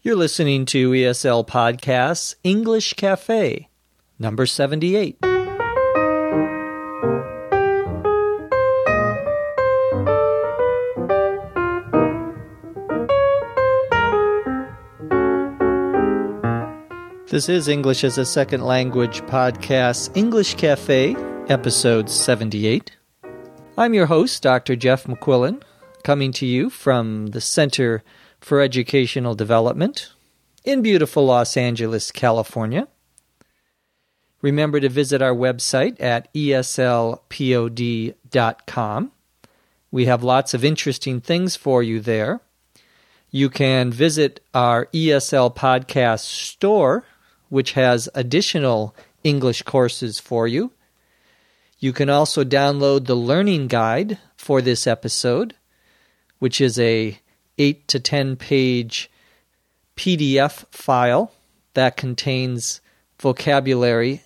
You're listening to ESL Podcasts English Cafe, number 78. This is English as a Second Language Podcast, English Cafe, episode 78. I'm your host, Dr. Jeff McQuillan, coming to you from the Center for Educational Development in beautiful Los Angeles, California. Remember to visit our website at eslpod.com. We have lots of interesting things for you there. You can visit our ESL podcast store, which has additional English courses for you. You can also download the learning guide for this episode, which is a 8 to 10 page PDF file that contains vocabulary,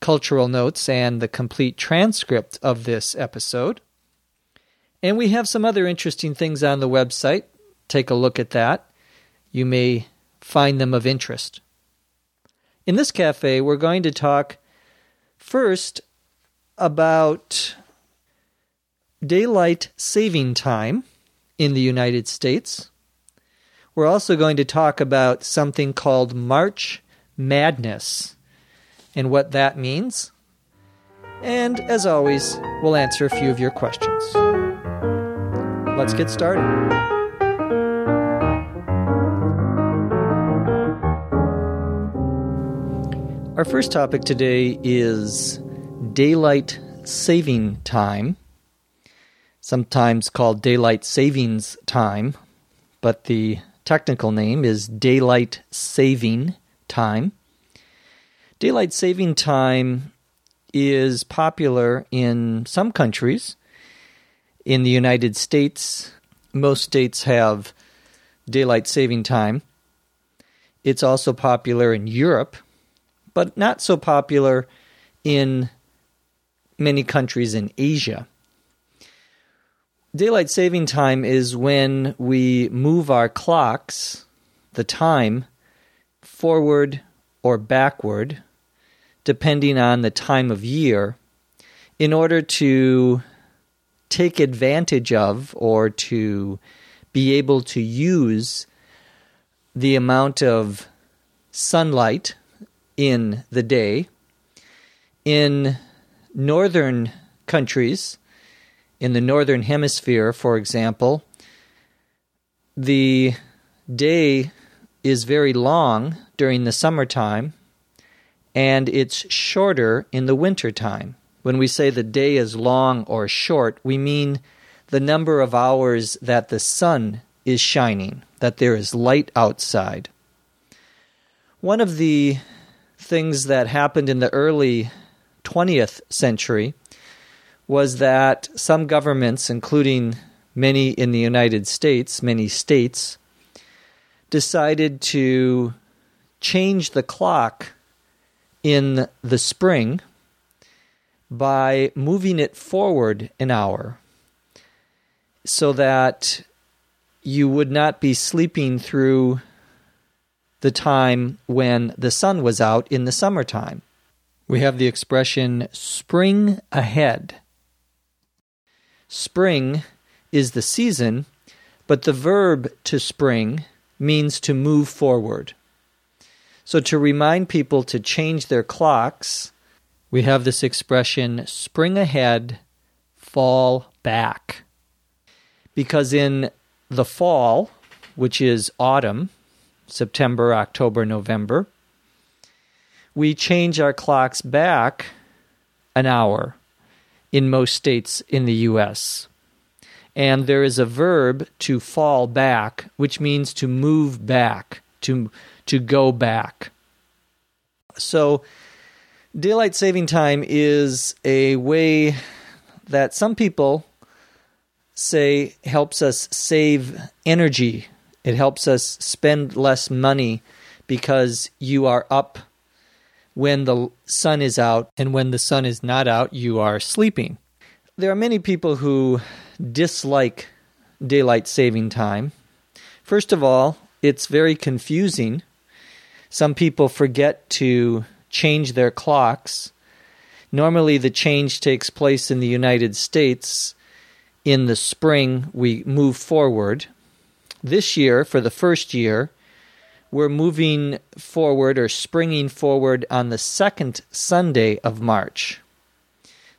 cultural notes, and the complete transcript of this episode. And we have some other interesting things on the website. Take a look at that. You may find them of interest. In this cafe, we're going to talk first about daylight saving time in the United States. We're also going to talk about something called March Madness and what that means. And as always, we'll answer a few of your questions. Let's get started. Our first topic today is daylight saving time sometimes called daylight savings time, but the technical name is daylight saving time. Daylight saving time is popular in some countries. In the United States, most states have daylight saving time. It's also popular in Europe, but not so popular in many countries in Asia. Daylight saving time is when we move our clocks, the time, forward or backward, depending on the time of year, in order to take advantage of or to be able to use the amount of sunlight in the day. In northern countries, in the northern hemisphere, for example, the day is very long during the summertime and it's shorter in the wintertime. When we say the day is long or short, we mean the number of hours that the sun is shining, that there is light outside. One of the things that happened in the early 20th century was that some governments, including many in the United States, many states, decided to change the clock in the spring by moving it forward an hour so that you would not be sleeping through the time when the sun was out in the summertime. We have the expression spring ahead. Spring is the season, but the verb to spring means to move forward. So, to remind people to change their clocks, we have this expression spring ahead, fall back. Because in the fall, which is autumn, September, October, November, we change our clocks back an hour in most states in the U.S. And there is a verb to fall back, which means to move back, to, to go back. So, daylight saving time is a way that some people say helps us save energy. It helps us spend less money because you are up when the sun is out, and when the sun is not out, you are sleeping. There are many people who dislike daylight saving time. First of all, it's very confusing. Some people forget to change their clocks. Normally, the change takes place in the United States. In the spring, we move forward. This year, for the first year, we're moving forward or springing forward on the second Sunday of March.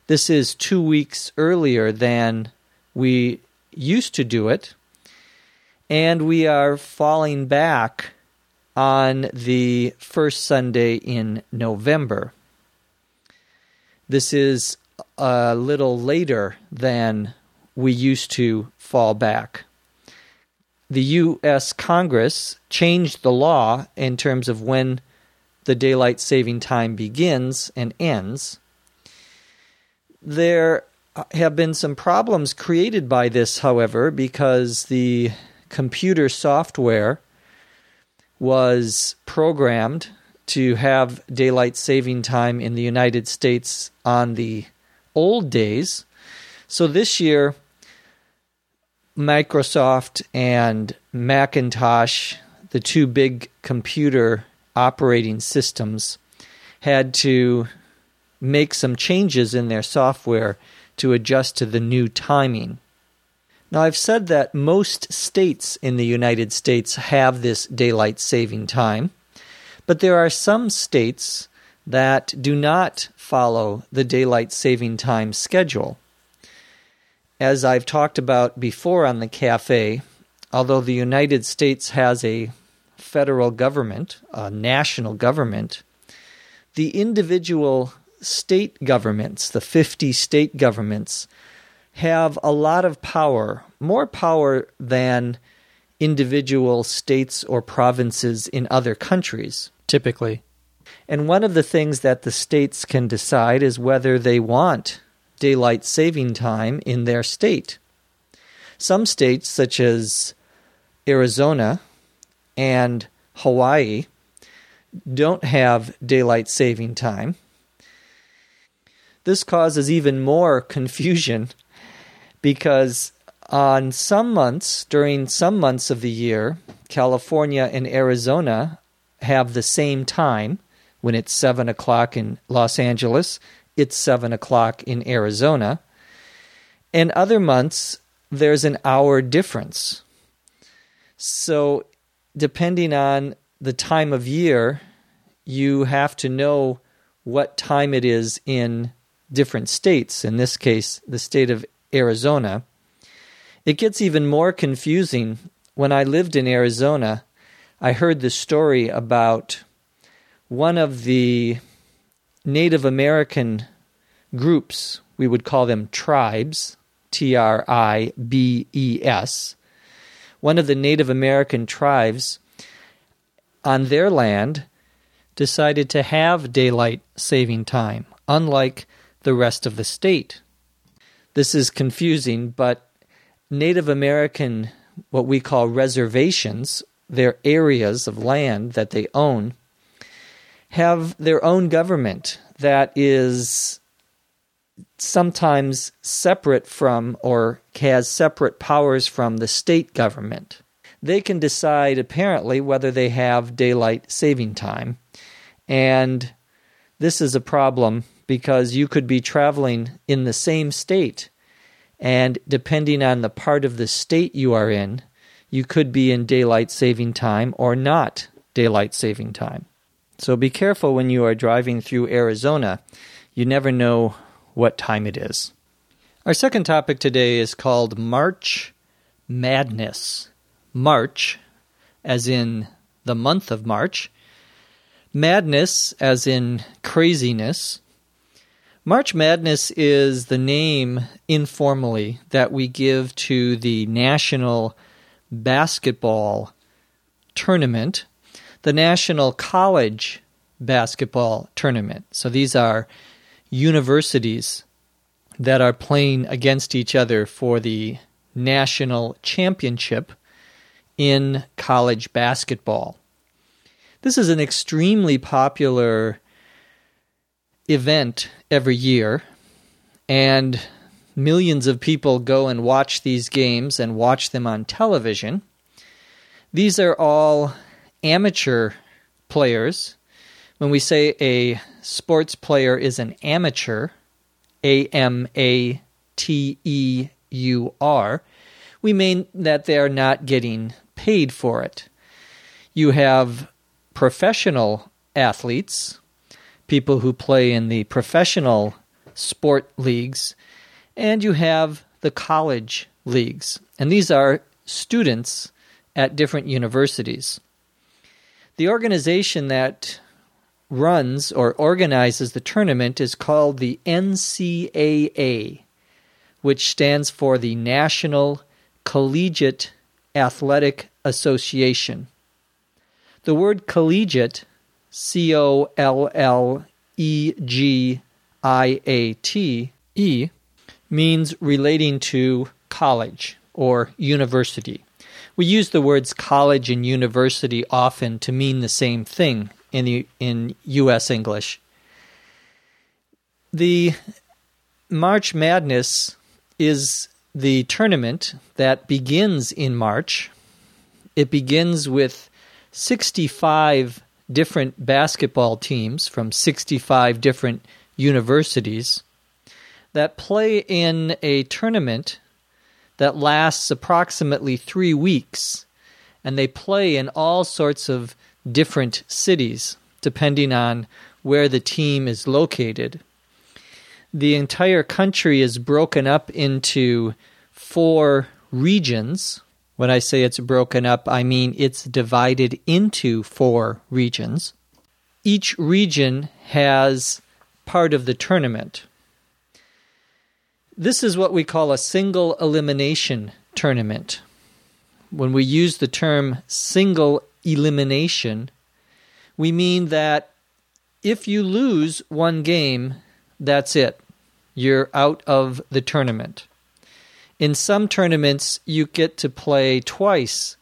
This is two weeks earlier than we used to do it, and we are falling back on the first Sunday in November. This is a little later than we used to fall back the U.S. Congress changed the law in terms of when the daylight saving time begins and ends. There have been some problems created by this, however, because the computer software was programmed to have daylight saving time in the United States on the old days. So this year, Microsoft and Macintosh, the two big computer operating systems, had to make some changes in their software to adjust to the new timing. Now, I've said that most states in the United States have this daylight saving time, but there are some states that do not follow the daylight saving time schedule. As I've talked about before on the cafe, although the United States has a federal government, a national government, the individual state governments, the 50 state governments, have a lot of power, more power than individual states or provinces in other countries, typically. And one of the things that the states can decide is whether they want daylight saving time in their state. Some states, such as Arizona and Hawaii, don't have daylight saving time. This causes even more confusion because on some months, during some months of the year, California and Arizona have the same time when it's 7 o'clock in Los Angeles it's 7 o'clock in Arizona. And other months, there's an hour difference. So, depending on the time of year, you have to know what time it is in different states, in this case, the state of Arizona. It gets even more confusing. When I lived in Arizona, I heard the story about one of the Native American groups, we would call them tribes, T R I B E S. One of the Native American tribes on their land decided to have daylight saving time, unlike the rest of the state. This is confusing, but Native American, what we call reservations, their areas of land that they own, have their own government that is sometimes separate from or has separate powers from the state government. They can decide, apparently, whether they have daylight saving time. And this is a problem because you could be traveling in the same state, and depending on the part of the state you are in, you could be in daylight saving time or not daylight saving time. So be careful when you are driving through Arizona. You never know what time it is. Our second topic today is called March Madness. March, as in the month of March, madness, as in craziness. March Madness is the name informally that we give to the National Basketball Tournament the National College Basketball Tournament. So these are universities that are playing against each other for the national championship in college basketball. This is an extremely popular event every year, and millions of people go and watch these games and watch them on television. These are all amateur players. When we say a sports player is an amateur, A M A T E U R, we mean that they are not getting paid for it. You have professional athletes, people who play in the professional sport leagues, and you have the college leagues. And these are students at different universities. The organization that runs or organizes the tournament is called the NCAA, which stands for the National Collegiate Athletic Association. The word collegiate, C O L L E G I A T E, means relating to college or university. We use the words college and university often to mean the same thing in the, in US English. The March Madness is the tournament that begins in March. It begins with 65 different basketball teams from 65 different universities that play in a tournament that lasts approximately three weeks, and they play in all sorts of different cities depending on where the team is located. The entire country is broken up into four regions. When I say it's broken up, I mean it's divided into four regions. Each region has part of the tournament. This is what we call a single elimination tournament. When we use the term single elimination, we mean that if you lose one game, that's it. You're out of the tournament. In some tournaments, you get to play twice.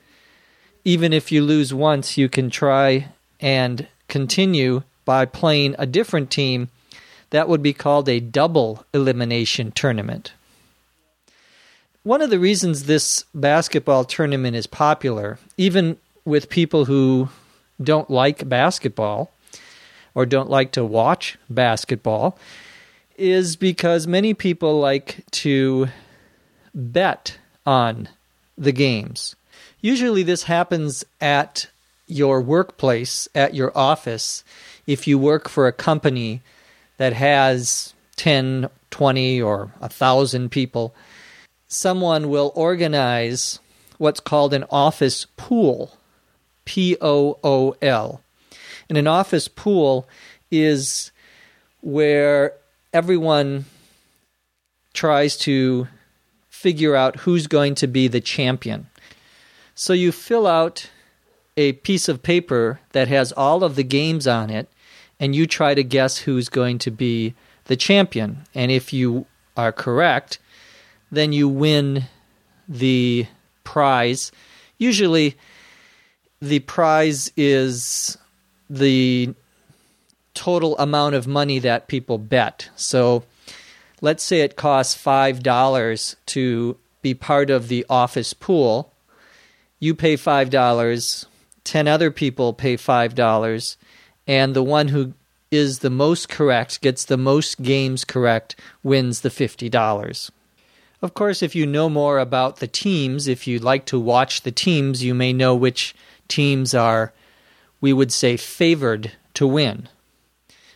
Even if you lose once, you can try and continue by playing a different team that would be called a double elimination tournament. One of the reasons this basketball tournament is popular, even with people who don't like basketball or don't like to watch basketball, is because many people like to bet on the games. Usually, this happens at your workplace, at your office, if you work for a company that has 10, 20, or a 1,000 people, someone will organize what's called an office pool. P O O L. And an office pool is where everyone tries to figure out who's going to be the champion. So you fill out a piece of paper that has all of the games on it and you try to guess who's going to be the champion. And if you are correct, then you win the prize. Usually, the prize is the total amount of money that people bet. So, let's say it costs $5 to be part of the office pool. You pay $5, 10 other people pay $5 and the one who is the most correct, gets the most games correct, wins the $50. Of course, if you know more about the teams, if you like to watch the teams, you may know which teams are, we would say, favored to win.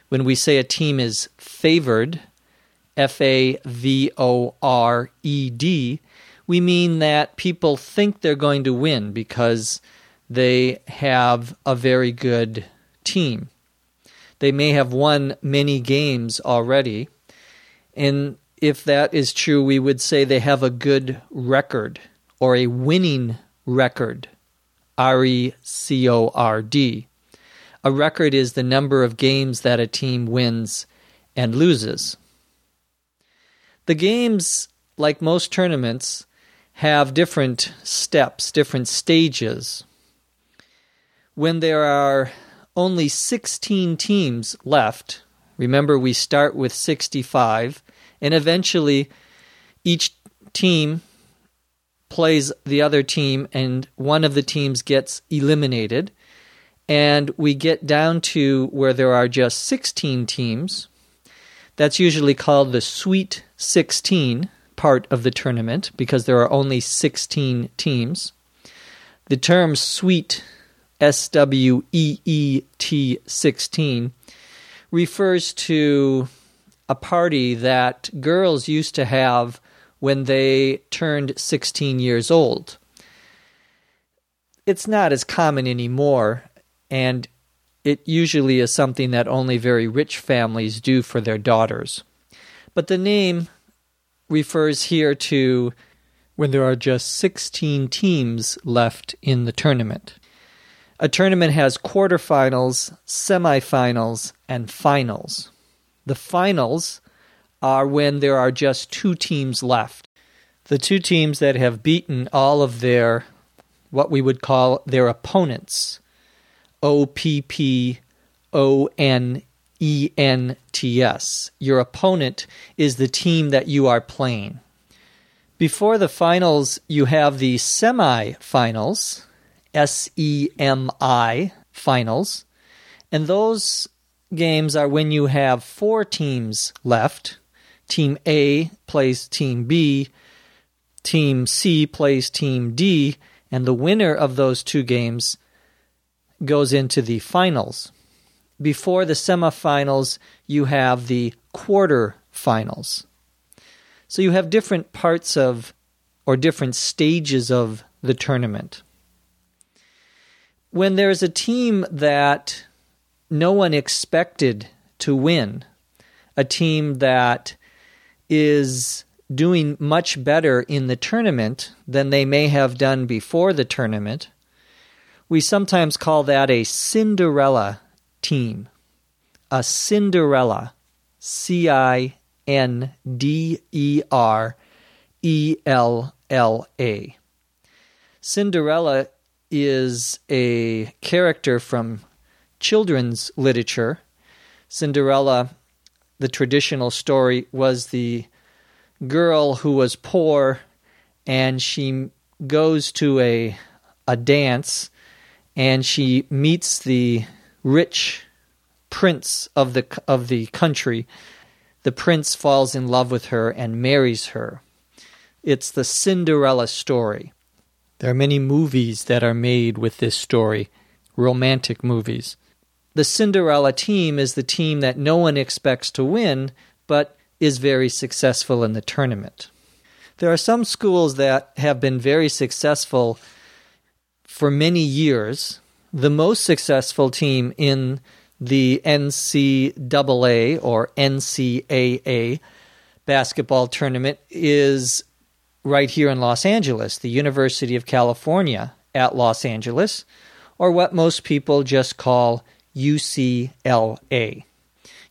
When we say a team is favored, F A V O R E D, we mean that people think they're going to win because they have a very good team. They may have won many games already. And if that is true, we would say they have a good record or a winning record. R E C O R D. A record is the number of games that a team wins and loses. The games, like most tournaments, have different steps, different stages. When there are only 16 teams left. Remember, we start with 65, and eventually each team plays the other team, and one of the teams gets eliminated. And we get down to where there are just 16 teams. That's usually called the Sweet 16 part of the tournament because there are only 16 teams. The term Sweet, S W E E T 16, refers to a party that girls used to have when they turned 16 years old. It's not as common anymore, and it usually is something that only very rich families do for their daughters. But the name refers here to when there are just 16 teams left in the tournament. A tournament has quarterfinals, semifinals, and finals. The finals are when there are just two teams left. The two teams that have beaten all of their, what we would call their opponents, O P P O N E N T S. Your opponent is the team that you are playing. Before the finals, you have the semi-finals, S E M I finals, and those games are when you have four teams left. Team A plays Team B, Team C plays Team D, and the winner of those two games goes into the finals. Before the semifinals, you have the quarterfinals. So you have different parts of or different stages of the tournament. When there's a team that no one expected to win, a team that is doing much better in the tournament than they may have done before the tournament, we sometimes call that a Cinderella team. A Cinderella. C I N D E R E L L A. Cinderella is a character from children's literature. Cinderella, the traditional story, was the girl who was poor and she goes to a a dance and she meets the rich prince of the of the country. The prince falls in love with her and marries her. It's the Cinderella story. There are many movies that are made with this story, romantic movies. The Cinderella team is the team that no one expects to win, but is very successful in the tournament. There are some schools that have been very successful for many years. The most successful team in the NCAA or NCAA basketball tournament is right here in Los Angeles, the University of California at Los Angeles, or what most people just call UCLA.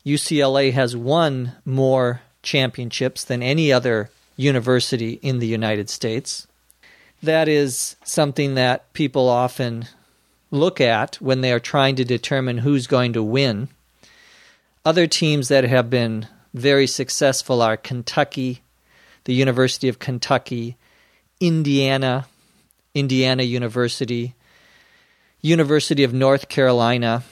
UCLA has won more championships than any other university in the United States. That is something that people often look at when they are trying to determine who's going to win. Other teams that have been very successful are Kentucky, the University of Kentucky, Indiana, Indiana University, University of North Carolina,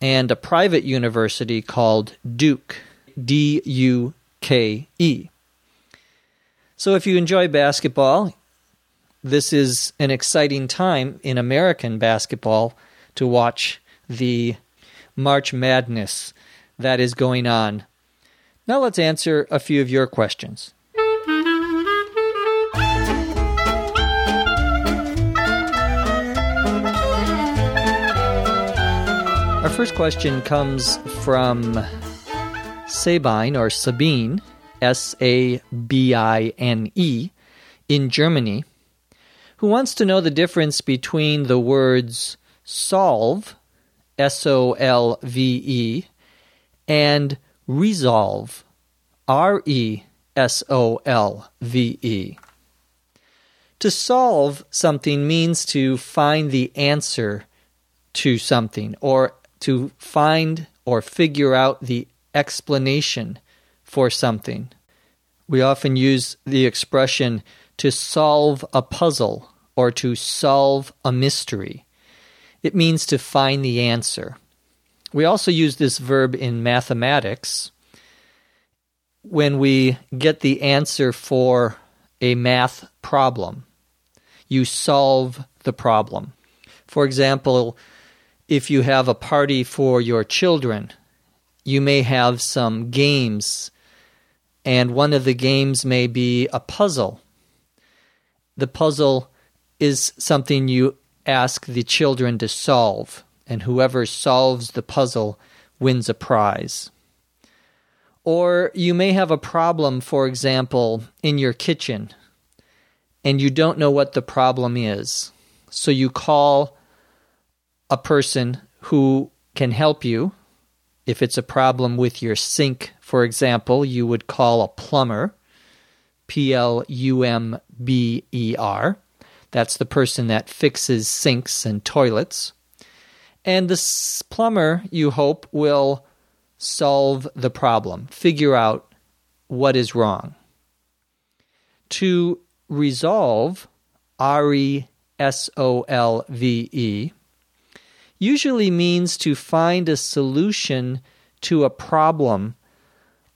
and a private university called Duke, D U K E. So if you enjoy basketball, this is an exciting time in American basketball to watch the March Madness that is going on. Now let's answer a few of your questions. First question comes from Sabine or Sabine, S A B I N E, in Germany, who wants to know the difference between the words solve, S O L V E, and resolve, R E S O L V E. To solve something means to find the answer to something or to find or figure out the explanation for something. We often use the expression to solve a puzzle or to solve a mystery. It means to find the answer. We also use this verb in mathematics when we get the answer for a math problem. You solve the problem. For example, if you have a party for your children, you may have some games, and one of the games may be a puzzle. The puzzle is something you ask the children to solve, and whoever solves the puzzle wins a prize. Or you may have a problem, for example, in your kitchen, and you don't know what the problem is. So you call a person who can help you. If it's a problem with your sink, for example, you would call a plumber, P L U M B E R. That's the person that fixes sinks and toilets. And the plumber, you hope, will solve the problem, figure out what is wrong. To resolve, R E S O L V E, usually means to find a solution to a problem,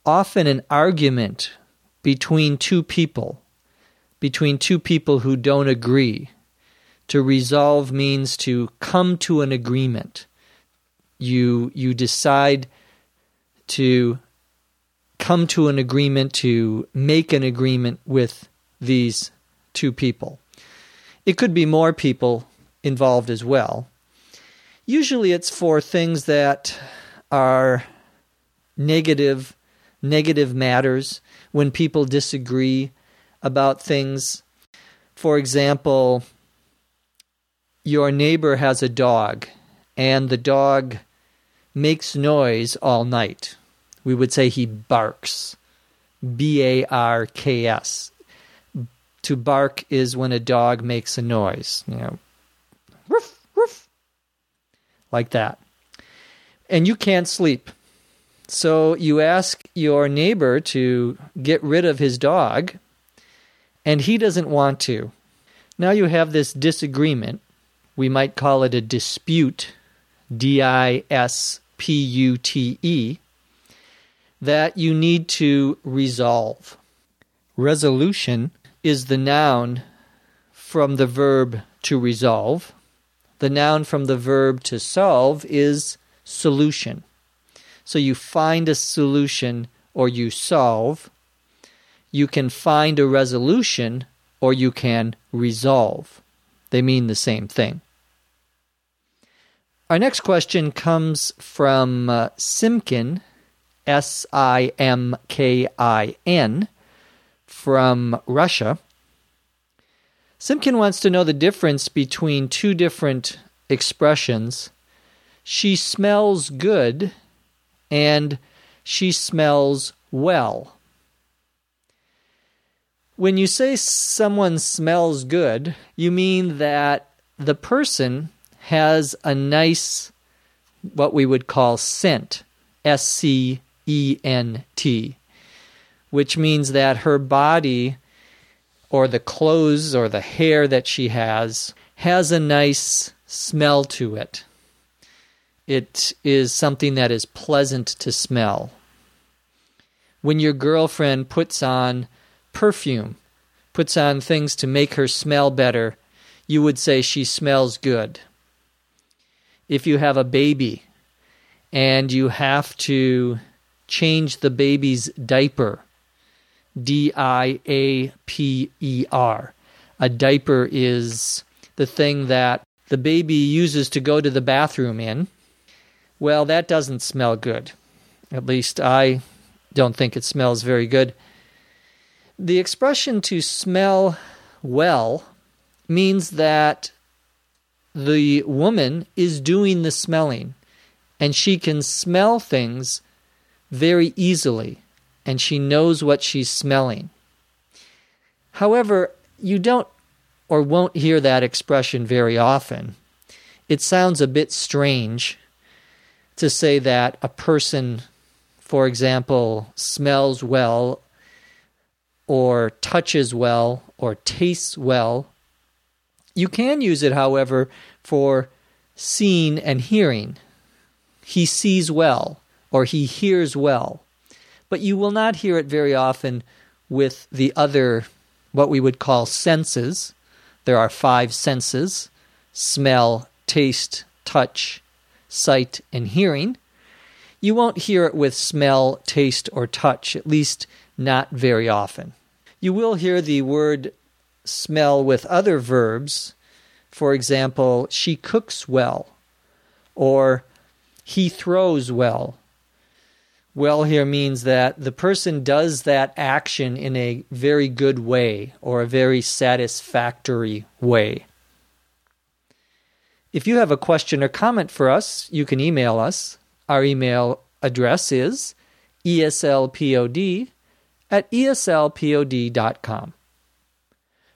often an argument between two people, between two people who don't agree. To resolve means to come to an agreement. You, you decide to come to an agreement, to make an agreement with these two people. It could be more people involved as well. Usually it's for things that are negative, negative matters when people disagree about things. For example, your neighbor has a dog and the dog makes noise all night. We would say he barks. B A R K S. To bark is when a dog makes a noise, you know, like that. And you can't sleep. So you ask your neighbor to get rid of his dog, and he doesn't want to. Now you have this disagreement. We might call it a dispute, D I S P U T E, that you need to resolve. Resolution is the noun from the verb to resolve. The noun from the verb to solve is solution. So you find a solution or you solve. You can find a resolution or you can resolve. They mean the same thing. Our next question comes from uh, Simkin, S I M K I N, from Russia. Simkin wants to know the difference between two different expressions. She smells good and she smells well. When you say someone smells good, you mean that the person has a nice, what we would call scent, S C E N T, which means that her body or the clothes or the hair that she has has a nice smell to it. It is something that is pleasant to smell. When your girlfriend puts on perfume, puts on things to make her smell better, you would say she smells good. If you have a baby and you have to change the baby's diaper, D I A P E R. A diaper is the thing that the baby uses to go to the bathroom in. Well, that doesn't smell good. At least I don't think it smells very good. The expression to smell well means that the woman is doing the smelling and she can smell things very easily and she knows what she's smelling. However, you don't or won't hear that expression very often. It sounds a bit strange to say that a person, for example, smells well or touches well or tastes well. You can use it, however, for seeing and hearing. He sees well or he hears well. But you will not hear it very often with the other, what we would call senses. There are five senses smell, taste, touch, sight, and hearing. You won't hear it with smell, taste, or touch, at least not very often. You will hear the word smell with other verbs. For example, she cooks well, or he throws well. Well here means that the person does that action in a very good way or a very satisfactory way. If you have a question or comment for us, you can email us. Our email address is eslpod at eslpod.com.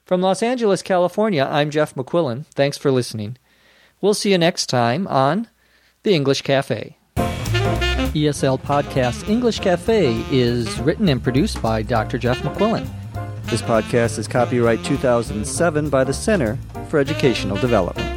From Los Angeles, California, I'm Jeff McQuillan. Thanks for listening. We'll see you next time on The English Cafe. ESL Podcast English Cafe is written and produced by Dr. Jeff McQuillan. This podcast is copyright 2007 by the Center for Educational Development.